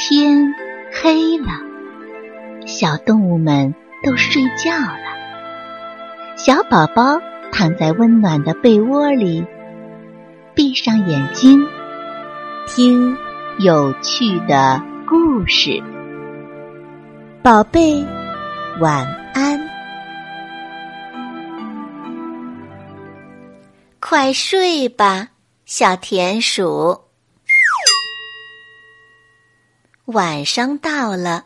天黑了，小动物们都睡觉了。小宝宝躺在温暖的被窝里，闭上眼睛，听有趣的故事。宝贝，晚安。快睡吧，小田鼠。晚上到了，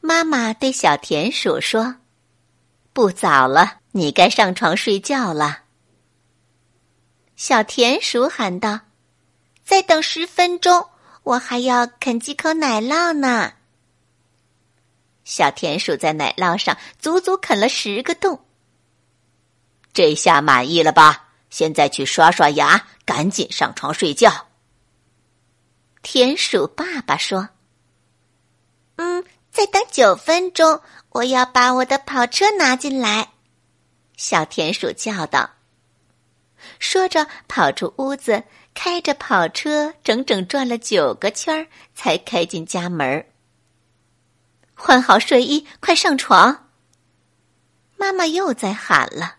妈妈对小田鼠说：“不早了，你该上床睡觉了。”小田鼠喊道：“再等十分钟，我还要啃几口奶酪呢。”小田鼠在奶酪上足足啃了十个洞。这下满意了吧？现在去刷刷牙，赶紧上床睡觉。田鼠爸爸说。嗯，再等九分钟，我要把我的跑车拿进来。”小田鼠叫道。说着，跑出屋子，开着跑车，整整转了九个圈儿，才开进家门。换好睡衣，快上床！妈妈又在喊了：“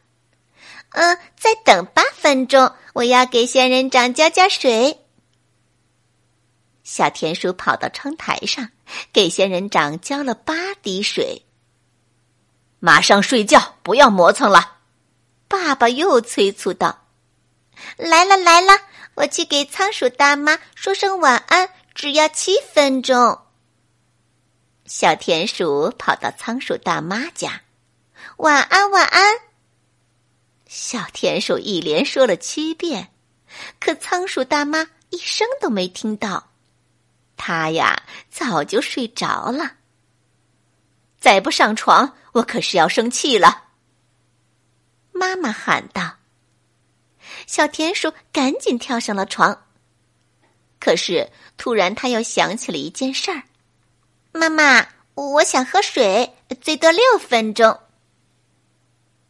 嗯，再等八分钟，我要给仙人掌浇浇水。”小田鼠跑到窗台上，给仙人掌浇了八滴水。马上睡觉，不要磨蹭了。爸爸又催促道：“来了来了，我去给仓鼠大妈说声晚安，只要七分钟。”小田鼠跑到仓鼠大妈家，晚安晚安。小田鼠一连说了七遍，可仓鼠大妈一声都没听到。他呀，早就睡着了。再不上床，我可是要生气了。妈妈喊道。小田鼠赶紧跳上了床。可是突然，他又想起了一件事儿：“妈妈，我想喝水，最多六分钟。”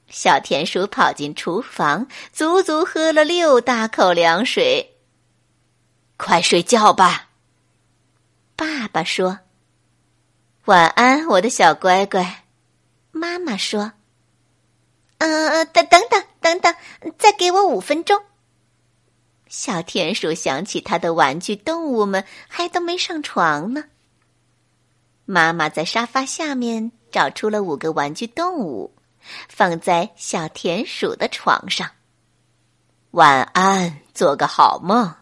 小田鼠跑进厨房，足足喝了六大口凉水。快睡觉吧。爸说：“晚安，我的小乖乖。”妈妈说：“嗯，等等等等等，再给我五分钟。”小田鼠想起他的玩具动物们还都没上床呢。妈妈在沙发下面找出了五个玩具动物，放在小田鼠的床上。晚安，做个好梦。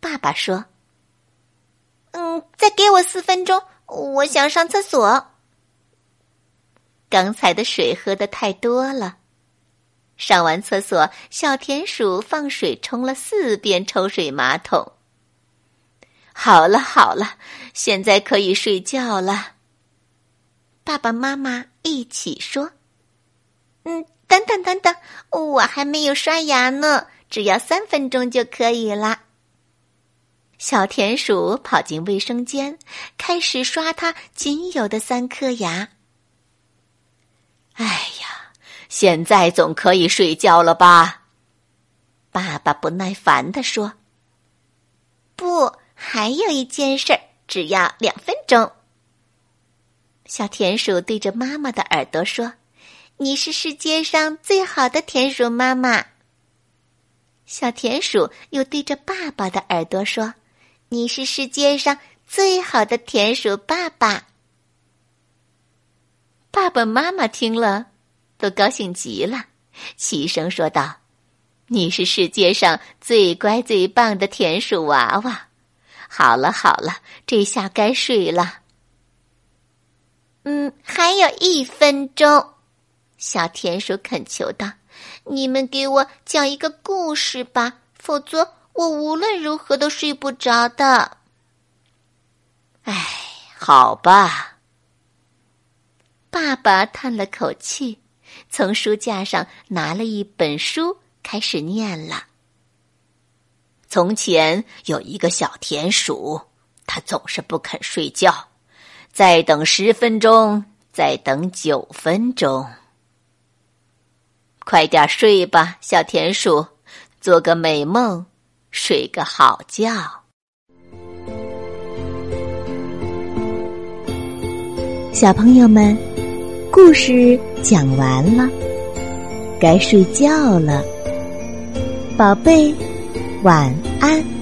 爸爸说。再给我四分钟，我想上厕所。刚才的水喝的太多了，上完厕所，小田鼠放水冲了四遍抽水马桶。好了好了，现在可以睡觉了。爸爸妈妈一起说：“嗯，等等等等，我还没有刷牙呢，只要三分钟就可以了。”小田鼠跑进卫生间，开始刷它仅有的三颗牙。哎呀，现在总可以睡觉了吧？爸爸不耐烦地说：“不，还有一件事儿，只要两分钟。”小田鼠对着妈妈的耳朵说：“你是世界上最好的田鼠妈妈。”小田鼠又对着爸爸的耳朵说。你是世界上最好的田鼠爸爸。爸爸妈妈听了，都高兴极了，齐声说道：“你是世界上最乖最棒的田鼠娃娃。”好了好了，这下该睡了。嗯，还有一分钟，小田鼠恳求道：“你们给我讲一个故事吧，否则。”我无论如何都睡不着的。哎，好吧。爸爸叹了口气，从书架上拿了一本书，开始念了。从前有一个小田鼠，它总是不肯睡觉，再等十分钟，再等九分钟。快点睡吧，小田鼠，做个美梦。睡个好觉。小朋友们故事讲完了该睡觉了。宝贝晚安。